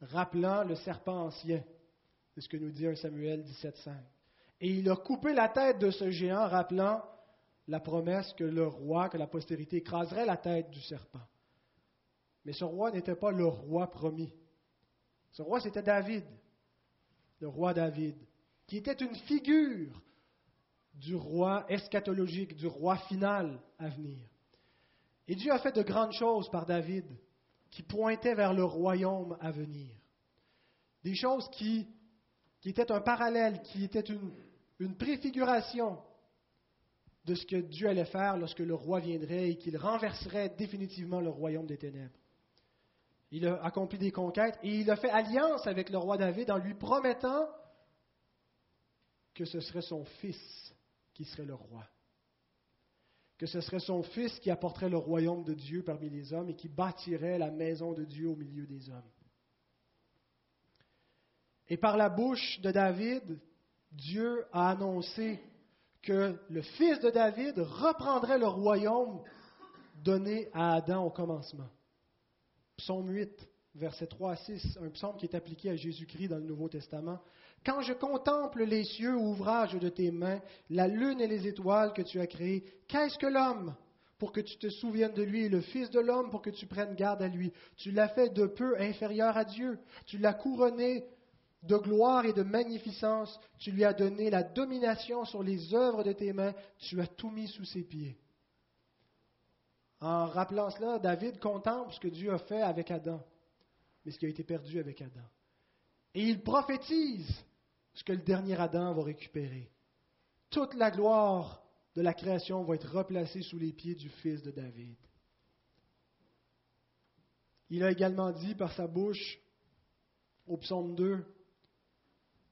rappelant le serpent ancien. C'est ce que nous dit 1 Samuel 17,5. Et il a coupé la tête de ce géant, rappelant la promesse que le roi, que la postérité écraserait la tête du serpent. Mais ce roi n'était pas le roi promis. Ce roi, c'était David, le roi David, qui était une figure du roi eschatologique, du roi final à venir. Et Dieu a fait de grandes choses par David, qui pointaient vers le royaume à venir. Des choses qui, étaient un parallèle, qui étaient une, une préfiguration de ce que Dieu allait faire lorsque le roi viendrait et qu'il renverserait définitivement le royaume des ténèbres. Il a accompli des conquêtes et il a fait alliance avec le roi David en lui promettant que ce serait son fils qui serait le roi. Que ce serait son fils qui apporterait le royaume de Dieu parmi les hommes et qui bâtirait la maison de Dieu au milieu des hommes. Et par la bouche de David, Dieu a annoncé que le fils de David reprendrait le royaume donné à Adam au commencement. Psaume 8, versets 3 à 6, un psaume qui est appliqué à Jésus-Christ dans le Nouveau Testament. Quand je contemple les cieux, ouvrage de tes mains, la lune et les étoiles que tu as créées, qu'est-ce que l'homme pour que tu te souviennes de lui, le Fils de l'homme pour que tu prennes garde à lui? Tu l'as fait de peu inférieur à Dieu. Tu l'as couronné de gloire et de magnificence. Tu lui as donné la domination sur les œuvres de tes mains. Tu as tout mis sous ses pieds. En rappelant cela, David contemple ce que Dieu a fait avec Adam, mais ce qui a été perdu avec Adam. Et il prophétise ce que le dernier Adam va récupérer. Toute la gloire de la création va être replacée sous les pieds du Fils de David. Il a également dit par sa bouche, au psaume 2,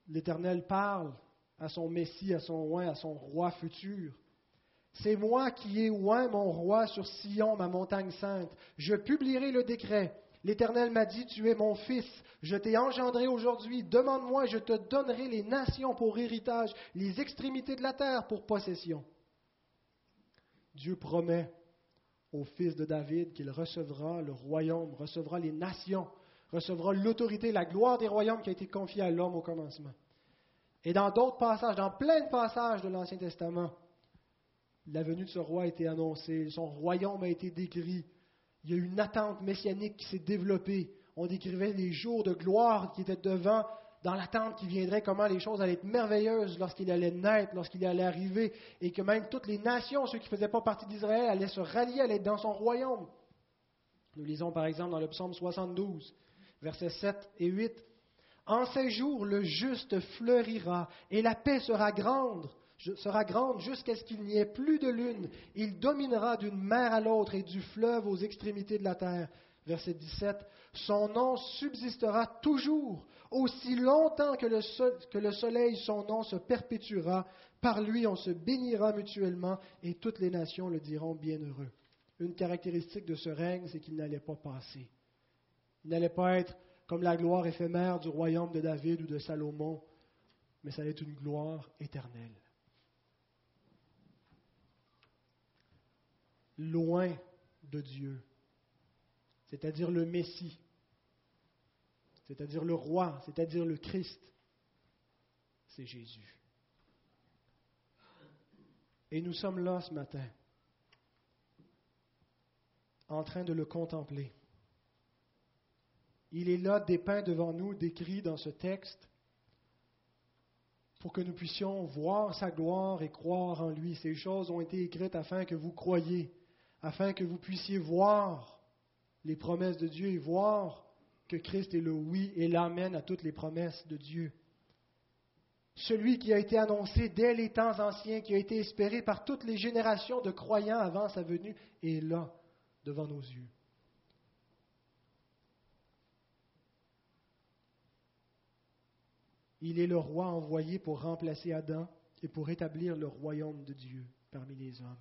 l'Éternel parle à son Messie, à son roi, à son roi futur. C'est moi qui ai oint mon roi sur Sion, ma montagne sainte. Je publierai le décret. L'Éternel m'a dit, tu es mon fils, je t'ai engendré aujourd'hui, demande-moi, je te donnerai les nations pour héritage, les extrémités de la terre pour possession. Dieu promet au fils de David qu'il recevra le royaume, recevra les nations, recevra l'autorité, la gloire des royaumes qui a été confiée à l'homme au commencement. Et dans d'autres passages, dans plein de passages de l'Ancien Testament, la venue de ce roi a été annoncée, son royaume a été décrit. Il y a eu une attente messianique qui s'est développée. On décrivait les jours de gloire qui étaient devant, dans l'attente qui viendrait, comment les choses allaient être merveilleuses lorsqu'il allait naître, lorsqu'il allait arriver, et que même toutes les nations, ceux qui ne faisaient pas partie d'Israël, allaient se rallier, allaient être dans son royaume. Nous lisons par exemple dans le psaume 72, versets 7 et 8. En ces jours, le juste fleurira et la paix sera grande sera grande jusqu'à ce qu'il n'y ait plus de lune. Il dominera d'une mer à l'autre et du fleuve aux extrémités de la terre. Verset 17. Son nom subsistera toujours. Aussi longtemps que le, que le soleil, son nom se perpétuera. Par lui, on se bénira mutuellement et toutes les nations le diront bienheureux. Une caractéristique de ce règne, c'est qu'il n'allait pas passer. Il n'allait pas être comme la gloire éphémère du royaume de David ou de Salomon, mais ça allait être une gloire éternelle. Loin de Dieu, c'est-à-dire le Messie, c'est-à-dire le roi, c'est-à-dire le Christ, c'est Jésus. Et nous sommes là ce matin, en train de le contempler. Il est là dépeint devant nous, décrit dans ce texte, pour que nous puissions voir sa gloire et croire en lui. Ces choses ont été écrites afin que vous croyiez, afin que vous puissiez voir les promesses de Dieu et voir que Christ est le oui et l'amène à toutes les promesses de Dieu. Celui qui a été annoncé dès les temps anciens, qui a été espéré par toutes les générations de croyants avant sa venue, est là, devant nos yeux. Il est le roi envoyé pour remplacer Adam et pour établir le royaume de Dieu parmi les hommes.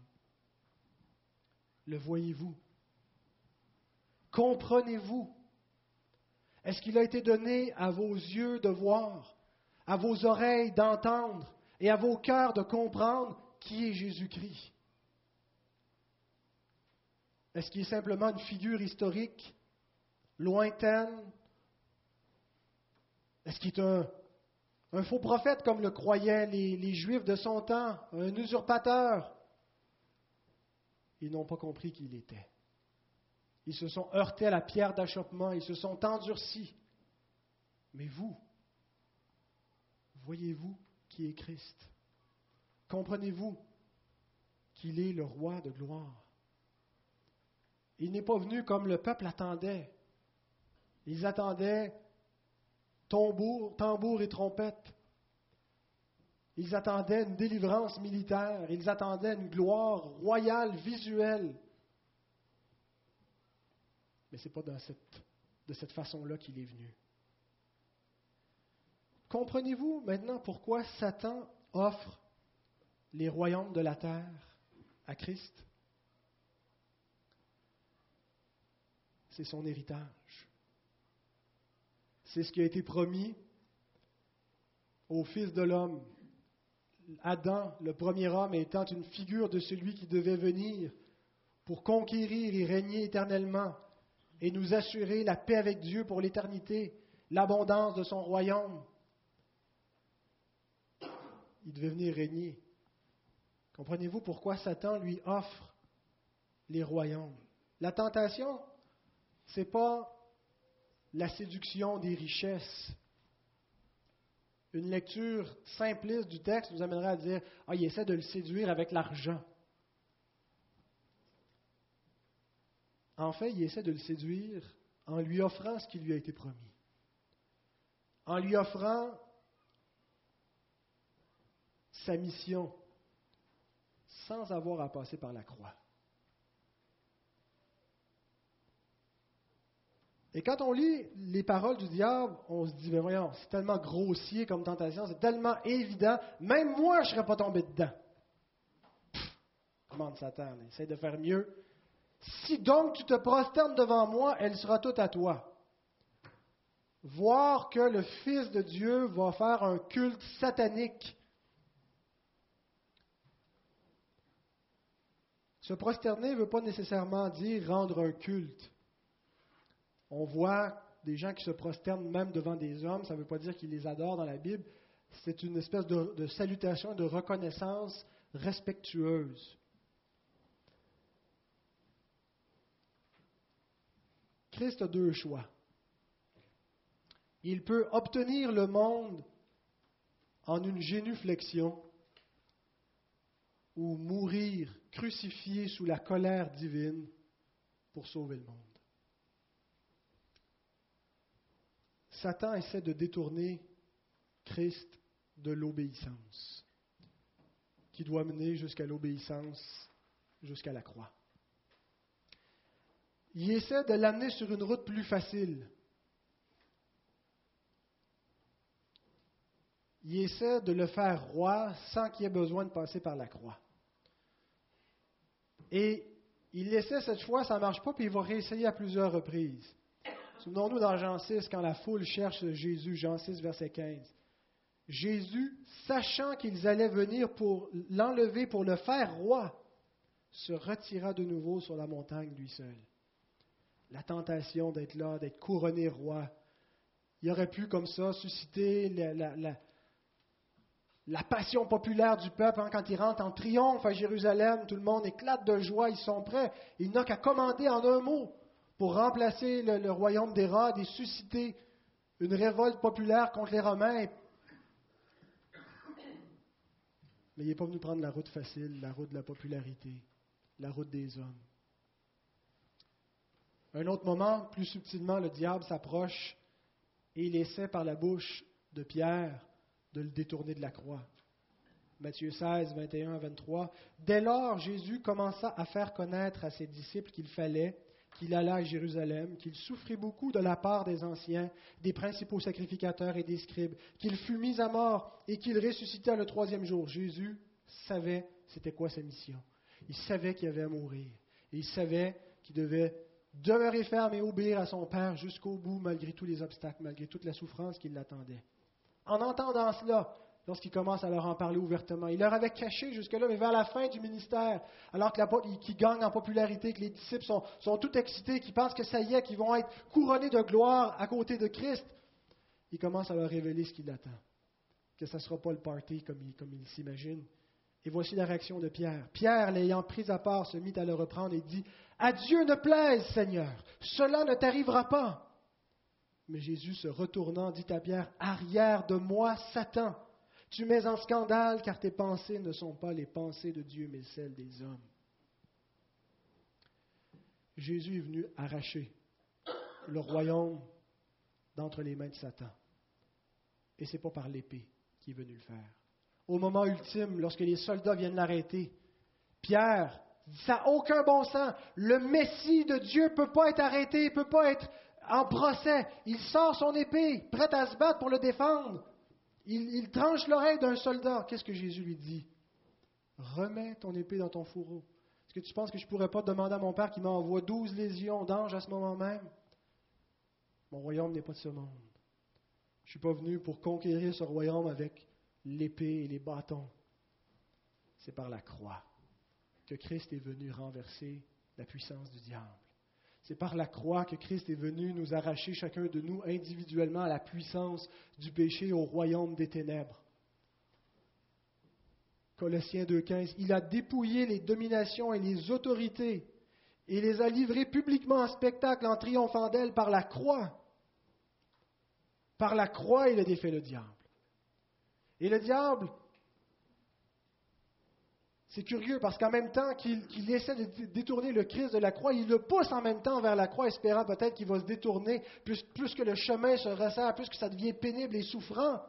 Le voyez-vous? Comprenez-vous? Est-ce qu'il a été donné à vos yeux de voir, à vos oreilles d'entendre et à vos cœurs de comprendre qui est Jésus-Christ? Est-ce qu'il est simplement une figure historique, lointaine? Est-ce qu'il est un un faux prophète comme le croyaient les, Juifs de son temps, un usurpateur? Ils n'ont pas compris qui il était. Ils se sont heurtés à la pierre d'achoppement, ils se sont endurcis. Mais vous, voyez-vous qui est Christ? Comprenez-vous qu'il est le roi de gloire? Il n'est pas venu comme le peuple attendait. Ils attendaient tambour, et trompette. Ils attendaient une délivrance militaire, ils attendaient une gloire royale visuelle. Mais ce n'est pas de cette façon-là qu'il est venu. Comprenez-vous maintenant pourquoi Satan offre les royaumes de la terre à Christ? C'est son héritage. C'est ce qui a été promis au Fils de l'homme. Adam, le premier homme, étant une figure de celui qui devait venir pour conquérir et régner éternellement et nous assurer la paix avec Dieu pour l'éternité, l'abondance de son royaume. Il devait venir régner. Comprenez-vous pourquoi Satan lui offre les royaumes? La tentation, ce n'est pas la séduction des richesses. Une lecture simpliste du texte vous amènerait à dire Ah, il essaie de le séduire avec l'argent. En fait, il essaie de le séduire en lui offrant ce qui lui a été promis. En lui offrant sa mission sans avoir à passer par la croix. Et quand on lit les paroles du diable, on se dit, mais voyons, c'est tellement grossier comme tentation, c'est tellement évident, même moi, je ne serais pas tombé dedans. Comment Satan, essaie de faire mieux. Si donc tu te prosternes devant moi, elle sera toute à toi. Voir que le Fils de Dieu va faire un culte satanique. Se prosterner ne veut pas nécessairement dire rendre un culte. On voit des gens qui se prosternent même devant des hommes, ça ne veut pas dire qu'ils les adorent dans la Bible, c'est une espèce de, de salutation, de reconnaissance respectueuse. Christ a deux choix. Il peut obtenir le monde en une génuflexion ou mourir crucifié sous la colère divine pour sauver le monde. Satan essaie de détourner Christ de l'obéissance, qui doit mener jusqu'à l'obéissance, jusqu'à la croix. Il essaie de l'amener sur une route plus facile. il essaie de le faire roi sans qu'il ait besoin de passer par la croix. Et il essaie cette fois, ça ne marche pas, puis il va réessayer à plusieurs reprises. Souvenons-nous dans Jean 6, quand la foule cherche Jésus, Jean 6, verset 15. Jésus, sachant qu'ils allaient venir pour l'enlever, pour le faire roi, se retira de nouveau sur la montagne lui seul. La tentation d'être là, d'être couronné roi, il aurait pu comme ça susciter la, passion populaire du peuple hein, quand il rentre en triomphe à Jérusalem, tout le monde éclate de joie, ils sont prêts. Il n'a qu'à commander en un mot pour remplacer le, royaume d'Hérode et susciter une révolte populaire contre les Romains. Mais il n'est pas venu prendre la route facile, la route de la popularité, la route des hommes. un autre moment, plus subtilement, le diable s'approche et il essaie par la bouche de Pierre de le détourner de la croix. Matthieu 16, 21 23. Dès lors, Jésus commença à faire connaître à ses disciples qu'il fallait qu'il allât à Jérusalem, qu'il souffrit beaucoup de la part des anciens, des principaux sacrificateurs et des scribes, qu'il fut mis à mort et qu'il ressuscita le troisième jour. Jésus savait c'était quoi sa mission. Il savait qu'il avait à mourir. Et il savait qu'il devait demeurer ferme et obéir à son Père jusqu'au bout, malgré tous les obstacles, malgré toute la souffrance qui l'attendait. En entendant cela, lorsqu'il commence à leur en parler ouvertement, il leur avait caché jusque-là, mais vers la fin du ministère, alors que qui gagne en popularité, que les disciples sont, sont tout excités, qu'ils pensent que ça y est, qu'ils vont être couronnés de gloire à côté de Christ, il commence à leur révéler ce qui l'attend, que ce ne sera pas le party comme il, comme il s'imagine. Et voici la réaction de Pierre. Pierre, l'ayant pris à part, se mit à le reprendre et dit, à Dieu ne plaise, Seigneur, cela ne t'arrivera pas. Mais Jésus, se retournant, dit à Pierre, Arrière de moi, Satan, tu mets en scandale, car tes pensées ne sont pas les pensées de Dieu, mais celles des hommes. Jésus est venu arracher le royaume d'entre les mains de Satan. Et ce n'est pas par l'épée qu'il est venu le faire. Au moment ultime, lorsque les soldats viennent l'arrêter, Pierre ça n'a aucun bon sens. Le Messie de Dieu ne peut pas être arrêté, ne peut pas être en procès. Il sort son épée, prêt à se battre pour le défendre. Il, tranche l'oreille d'un soldat. Qu'est-ce que Jésus lui dit? Remets ton épée dans ton fourreau. Est-ce que tu penses que je ne pourrais pas demander à mon Père qui m'envoie douze légions d'anges à ce moment même? Mon royaume n'est pas de ce monde. Je ne suis pas venu pour conquérir ce royaume avec l'épée et les bâtons. C'est par la croix que Christ est venu renverser la puissance du diable. C'est par la croix que Christ est venu nous arracher chacun de nous individuellement à la puissance du péché, au royaume des ténèbres. Colossiens 2.15, il a dépouillé les dominations et les autorités et les a livrées publiquement en spectacle en triomphant d'elles par la croix. Par la croix, il a défait le diable. Et le diable, c'est curieux parce qu'en même temps qu'il essaie de détourner le Christ de la croix, il le pousse en même temps vers la croix, espérant peut-être qu'il va se détourner, plus, plus, que le chemin se resserre, plus que ça devient pénible et souffrant.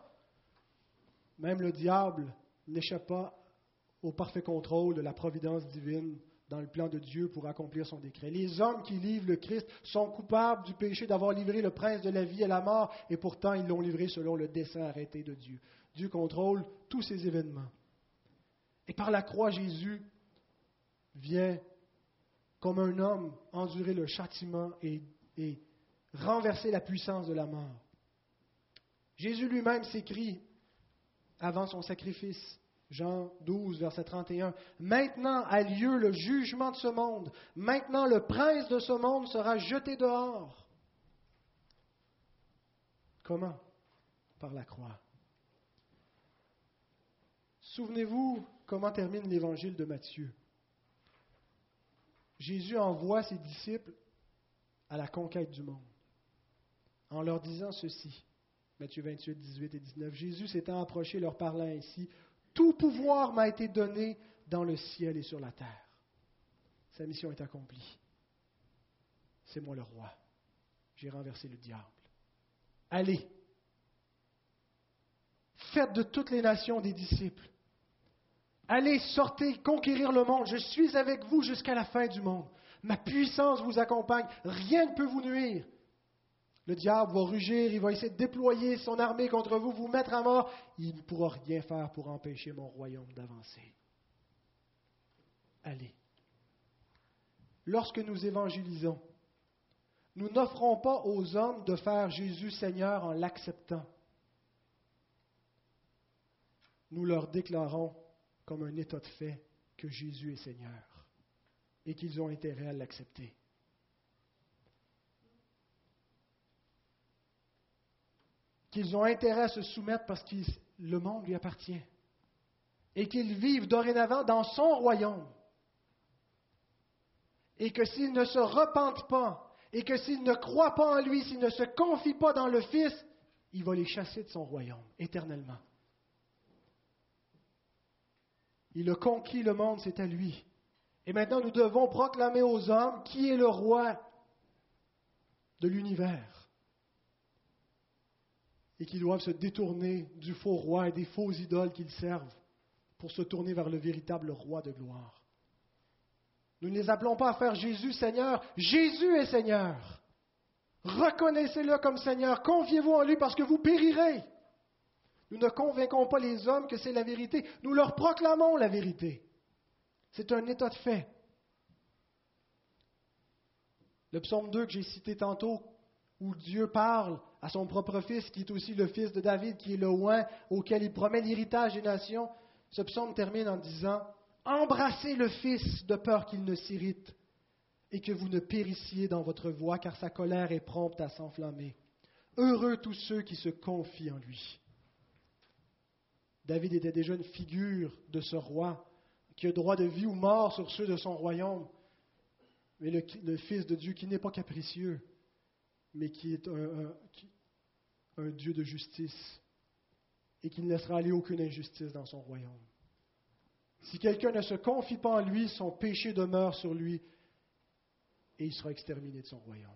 Même le diable n'échappe pas au parfait contrôle de la providence divine dans le plan de Dieu pour accomplir son décret. Les hommes qui livrent le Christ sont coupables du péché d'avoir livré le prince de la vie et la mort, et pourtant ils l'ont livré selon le dessein arrêté de Dieu. Dieu contrôle tous ces événements. Et par la croix, Jésus vient comme un homme endurer le châtiment et, renverser la puissance de la mort. Jésus lui-même s'écrit avant son sacrifice, Jean 12, verset 31, Maintenant a lieu le jugement de ce monde, maintenant le prince de ce monde sera jeté dehors. Comment? Par la croix. Souvenez-vous comment termine l'évangile de Matthieu? Jésus envoie ses disciples à la conquête du monde en leur disant ceci. Matthieu 28, 18 et 19. Jésus s'étant approché, leur parlant ainsi, Tout pouvoir m'a été donné dans le ciel et sur la terre. Sa mission est accomplie. C'est moi le roi. J'ai renversé le diable. Allez, faites de toutes les nations des disciples Allez, sortez, conquérir le monde. Je suis avec vous jusqu'à la fin du monde. Ma puissance vous accompagne. Rien ne peut vous nuire. Le diable va rugir, il va essayer de déployer son armée contre vous, vous mettre à mort. Il ne pourra rien faire pour empêcher mon royaume d'avancer. Allez. Lorsque nous évangélisons, nous n'offrons pas aux hommes de faire Jésus Seigneur en l'acceptant. Nous leur déclarons comme un état de fait que Jésus est Seigneur et qu'ils ont intérêt à l'accepter. Qu'ils ont intérêt à se soumettre parce que le monde lui appartient et qu'ils vivent dorénavant dans son royaume. Et que s'ils ne se repentent pas et que s'ils ne croient pas en lui, s'ils ne se confient pas dans le Fils, il va les chasser de son royaume éternellement. Il a conquis le monde, c'est à lui. Et maintenant, nous devons proclamer aux hommes qui est le roi de l'univers. Et qu'ils doivent se détourner du faux roi et des faux idoles qu'ils servent pour se tourner vers le véritable roi de gloire. Nous ne les appelons pas à faire Jésus Seigneur. Jésus est Seigneur. Reconnaissez-le comme Seigneur. Confiez-vous en lui parce que vous périrez. Nous ne convainquons pas les hommes que c'est la vérité. Nous leur proclamons la vérité. C'est un état de fait. Le psaume 2 que j'ai cité tantôt, où Dieu parle à son propre fils, qui est aussi le fils de David, qui est le oint auquel il promet l'héritage des nations, ce psaume termine en disant Embrassez le Fils de peur qu'il ne s'irrite et que vous ne périssiez dans votre voie, car sa colère est prompte à s'enflammer. Heureux tous ceux qui se confient en lui. David était déjà une figure de ce roi qui a droit de vie ou mort sur ceux de son royaume, mais le, Fils de Dieu qui n'est pas capricieux, mais qui est un, Dieu de justice et qui ne laissera aller aucune injustice dans son royaume. Si quelqu'un ne se confie pas en lui, son péché demeure sur lui et il sera exterminé de son royaume.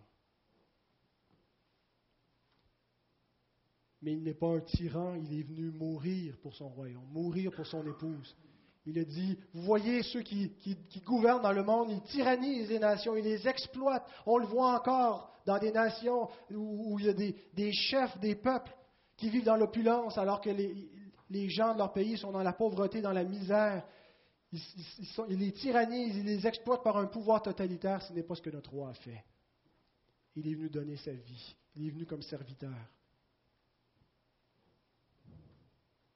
Mais il n'est pas un tyran, il est venu mourir pour son royaume, mourir pour son épouse. Il a dit, vous voyez ceux qui, gouvernent dans le monde, ils tyrannisent les nations, ils les exploitent. On le voit encore dans des nations où, il y a des, chefs des peuples qui vivent dans l'opulence alors que les, gens de leur pays sont dans la pauvreté, dans la misère. Ils, les tyrannisent, ils les exploitent par un pouvoir totalitaire. Ce n'est pas ce que notre roi a fait. Il est venu donner sa vie. Il est venu comme serviteur.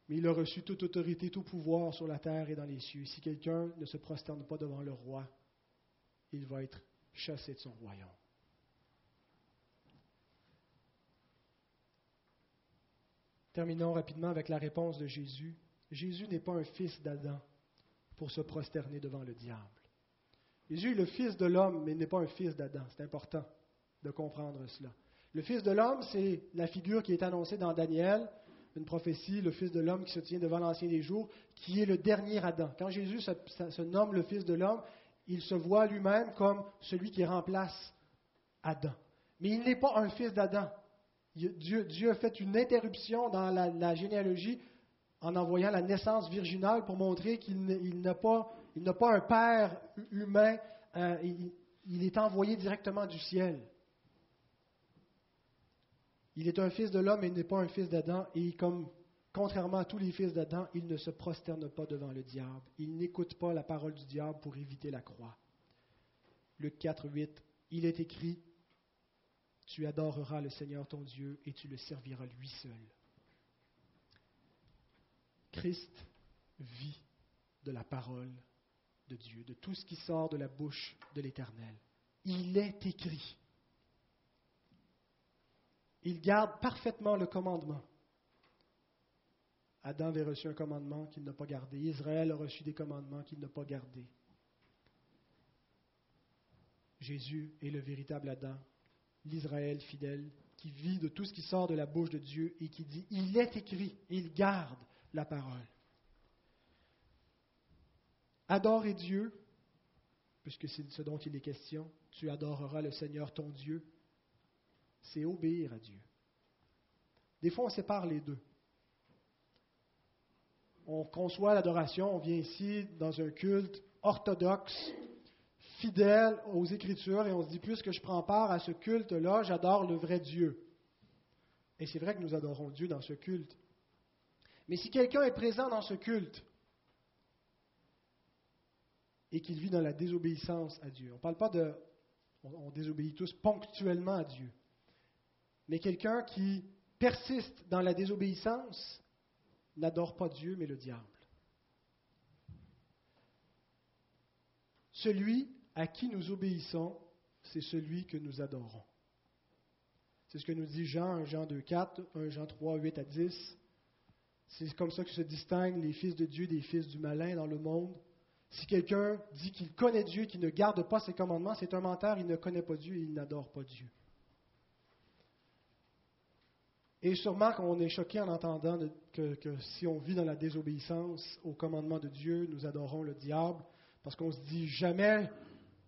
Mais il a reçu toute autorité, tout pouvoir sur la terre et dans les cieux. Si quelqu'un ne se prosterne pas devant le roi, il va être chassé de son royaume. Terminons rapidement avec la réponse de Jésus. Jésus n'est pas un fils d'Adam pour se prosterner devant le diable. Jésus est le fils de l'homme, mais il n'est pas un fils d'Adam. C'est important de comprendre cela. Le fils de l'homme, c'est la figure qui est annoncée dans Daniel, une prophétie, le fils de l'homme qui se tient devant l'ancien des jours, qui est le dernier Adam. Quand Jésus se, nomme le fils de l'homme, il se voit lui-même comme celui qui remplace Adam. Mais il n'est pas un fils d'Adam. Dieu, a fait une interruption dans la, généalogie en envoyant la naissance virginale pour montrer qu'il n'a pas, un père humain, euh, il, est envoyé directement du ciel. Il est un fils de l'homme et il n'est pas un fils d'Adam, et comme contrairement à tous les fils d'Adam, il ne se prosterne pas devant le diable. Il n'écoute pas la parole du diable pour éviter la croix. Luc 4, 8, il est écrit, tu adoreras le Seigneur ton Dieu et tu le serviras lui seul. Christ vit de la parole de Dieu, de tout ce qui sort de la bouche de l'Éternel. Il est écrit. Il garde parfaitement le commandement. Adam avait reçu un commandement qu'il n'a pas gardé. Israël a reçu des commandements qu'il n'a pas gardés. Jésus est le véritable Adam l'Israël fidèle, qui vit de tout ce qui sort de la bouche de Dieu et qui dit, il est écrit, il garde la parole. Adorer Dieu, puisque c'est ce dont il est question, tu adoreras le Seigneur ton Dieu, c'est obéir à Dieu. Des fois, on sépare les deux. On conçoit l'adoration, on vient ici dans un culte orthodoxe, fidèle aux Écritures et on se dit, puisque je prends part à ce culte-là, j'adore le vrai Dieu. Et c'est vrai que nous adorons Dieu dans ce culte. Mais si quelqu'un est présent dans ce culte et qu'il vit dans la désobéissance à Dieu, on ne parle pas de... On, désobéit tous ponctuellement à Dieu. Mais quelqu'un qui persiste dans la désobéissance n'adore pas Dieu, mais le diable. Celui à qui nous obéissons, c'est celui que nous adorons. C'est ce que nous dit Jean, 1 Jean 2, 4, 1 Jean 3, 8 à 10. C'est comme ça que se distinguent les fils de Dieu des fils du malin dans le monde. Si quelqu'un dit qu'il connaît Dieu, qu'il ne garde pas ses commandements, c'est un menteur, il ne connaît pas Dieu et il n'adore pas Dieu. Et sûrement qu'on est choqué en entendant que, si on vit dans la désobéissance au commandement de Dieu, nous adorons le diable, parce qu'on se dit jamais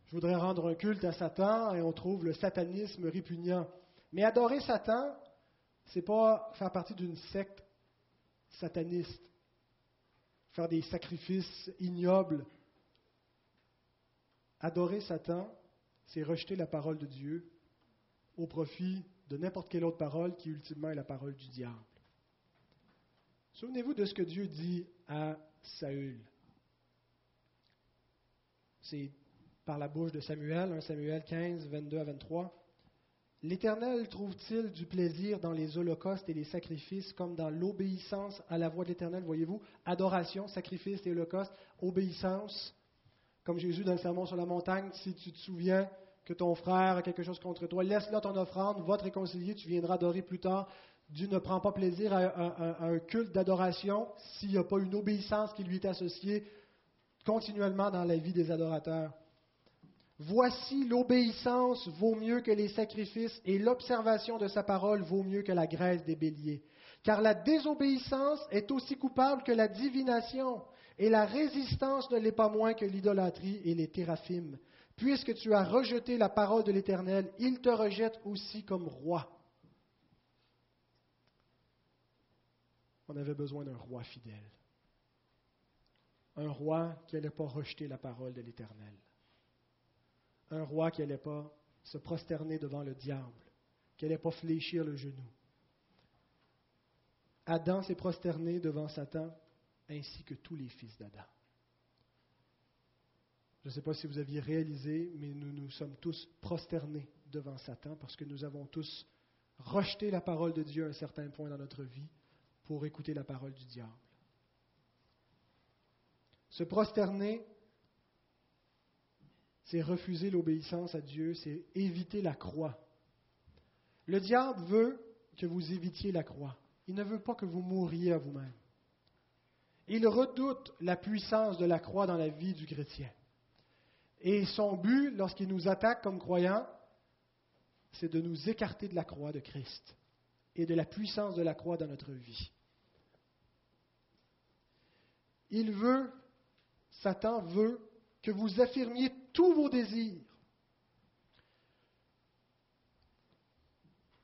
je voudrais rendre un culte à Satan et on trouve le satanisme répugnant. Mais adorer Satan, c'est pas faire partie d'une secte sataniste, faire des sacrifices ignobles. Adorer Satan, c'est rejeter la parole de Dieu au profit de n'importe quelle autre parole qui ultimement est la parole du diable. Souvenez-vous de ce que Dieu dit à Saül. C'est par la bouche de Samuel, 1 Samuel 15, 22 à 23. L'Éternel trouve-t-il du plaisir dans les holocaustes et les sacrifices comme dans l'obéissance à la voix de l'Éternel Voyez-vous, adoration, sacrifice et holocauste, obéissance. Comme Jésus dans le sermon sur la montagne, si tu te souviens que ton frère a quelque chose contre toi, laisse-le ton offrande, va te réconcilier, tu viendras adorer plus tard. Dieu ne prend pas plaisir à, un culte d'adoration s'il n'y a pas une obéissance qui lui est associée continuellement dans la vie des adorateurs. Voici l'obéissance vaut mieux que les sacrifices et l'observation de sa parole vaut mieux que la graisse des béliers. Car la désobéissance est aussi coupable que la divination et la résistance ne l'est pas moins que l'idolâtrie et les théraphimes. Puisque tu as rejeté la parole de l'Éternel, il te rejette aussi comme roi. On avait besoin d'un roi fidèle. Un roi qui n'allait pas rejeter la parole de l'Éternel un roi qui n'allait pas se prosterner devant le diable, qui n'allait pas fléchir le genou. Adam s'est prosterné devant Satan, ainsi que tous les fils d'Adam. Je ne sais pas si vous aviez réalisé, mais nous nous sommes tous prosternés devant Satan parce que nous avons tous rejeté la parole de Dieu à un certain point dans notre vie pour écouter la parole du diable. Se prosterner, c'est refuser l'obéissance à Dieu, c'est éviter la croix. Le diable veut que vous évitiez la croix. Il ne veut pas que vous mouriez à vous-même. Il redoute la puissance de la croix dans la vie du chrétien. Et son but, lorsqu'il nous attaque comme croyants, c'est de nous écarter de la croix de Christ et de la puissance de la croix dans notre vie. Il veut, Satan veut que vous affirmiez tous vos désirs,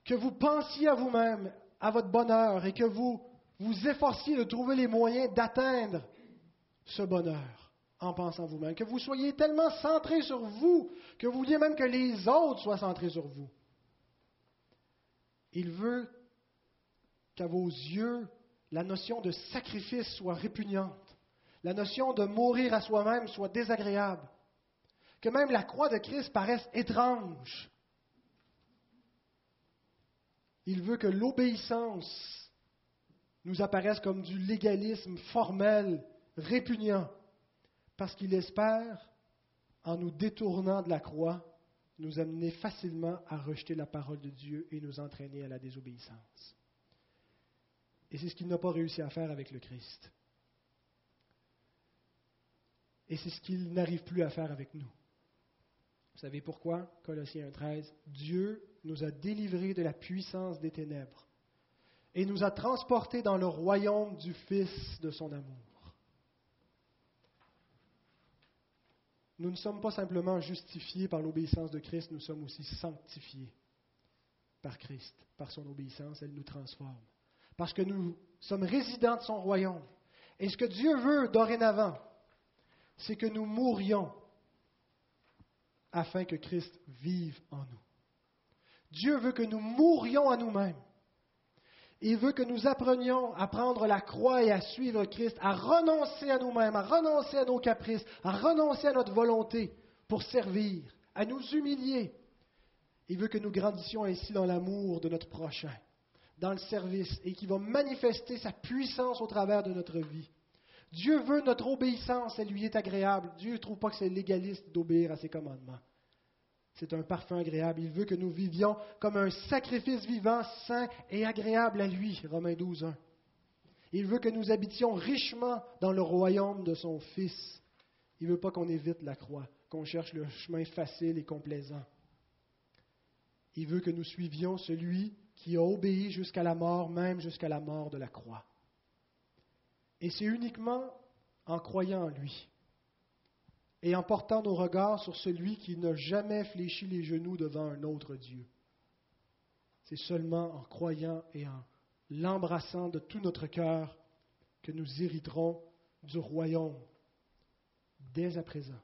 que vous pensiez à vous-même, à votre bonheur, et que vous vous efforciez de trouver les moyens d'atteindre ce bonheur en pensant vous-même, que vous soyez tellement centré sur vous que vous vouliez même que les autres soient centrés sur vous. Il veut qu'à vos yeux, la notion de sacrifice soit répugnante, la notion de mourir à soi-même soit désagréable, que même la croix de Christ paraisse étrange. Il veut que l'obéissance nous apparaisse comme du légalisme formel, répugnant, parce qu'il espère, en nous détournant de la croix, nous amener facilement à rejeter la parole de Dieu et nous entraîner à la désobéissance. Et c'est ce qu'il n'a pas réussi à faire avec le Christ. Et c'est ce qu'il n'arrive plus à faire avec nous. Vous savez pourquoi? Colossiens 1.13. Dieu nous a délivrés de la puissance des ténèbres et nous a transportés dans le royaume du Fils de son amour. Nous ne sommes pas simplement justifiés par l'obéissance de Christ, nous sommes aussi sanctifiés par Christ, par son obéissance, elle nous transforme. Parce que nous sommes résidents de son royaume. Et ce que Dieu veut dorénavant, c'est que nous mourions afin que Christ vive en nous. Dieu veut que nous mourions à nous-mêmes. Il veut que nous apprenions à prendre la croix et à suivre Christ, à renoncer à nous-mêmes, à renoncer à nos caprices, à renoncer à notre volonté pour servir, à nous humilier. Il veut que nous grandissions ainsi dans l'amour de notre prochain, dans le service, et qui va manifester sa puissance au travers de notre vie. Dieu veut notre obéissance, elle lui est agréable. Dieu ne trouve pas que c'est légaliste d'obéir à ses commandements. C'est un parfum agréable. Il veut que nous vivions comme un sacrifice vivant, saint et agréable à lui. Romains 12, 1. Il veut que nous habitions richement dans le royaume de son Fils. Il ne veut pas qu'on évite la croix, qu'on cherche le chemin facile et complaisant. Il veut que nous suivions celui qui a obéi jusqu'à la mort, même jusqu'à la mort de la croix. Et c'est uniquement en croyant en lui et en portant nos regards sur celui qui n'a jamais fléchi les genoux devant un autre Dieu. C'est seulement en croyant et en l'embrassant de tout notre cœur que nous hériterons du royaume dès à présent.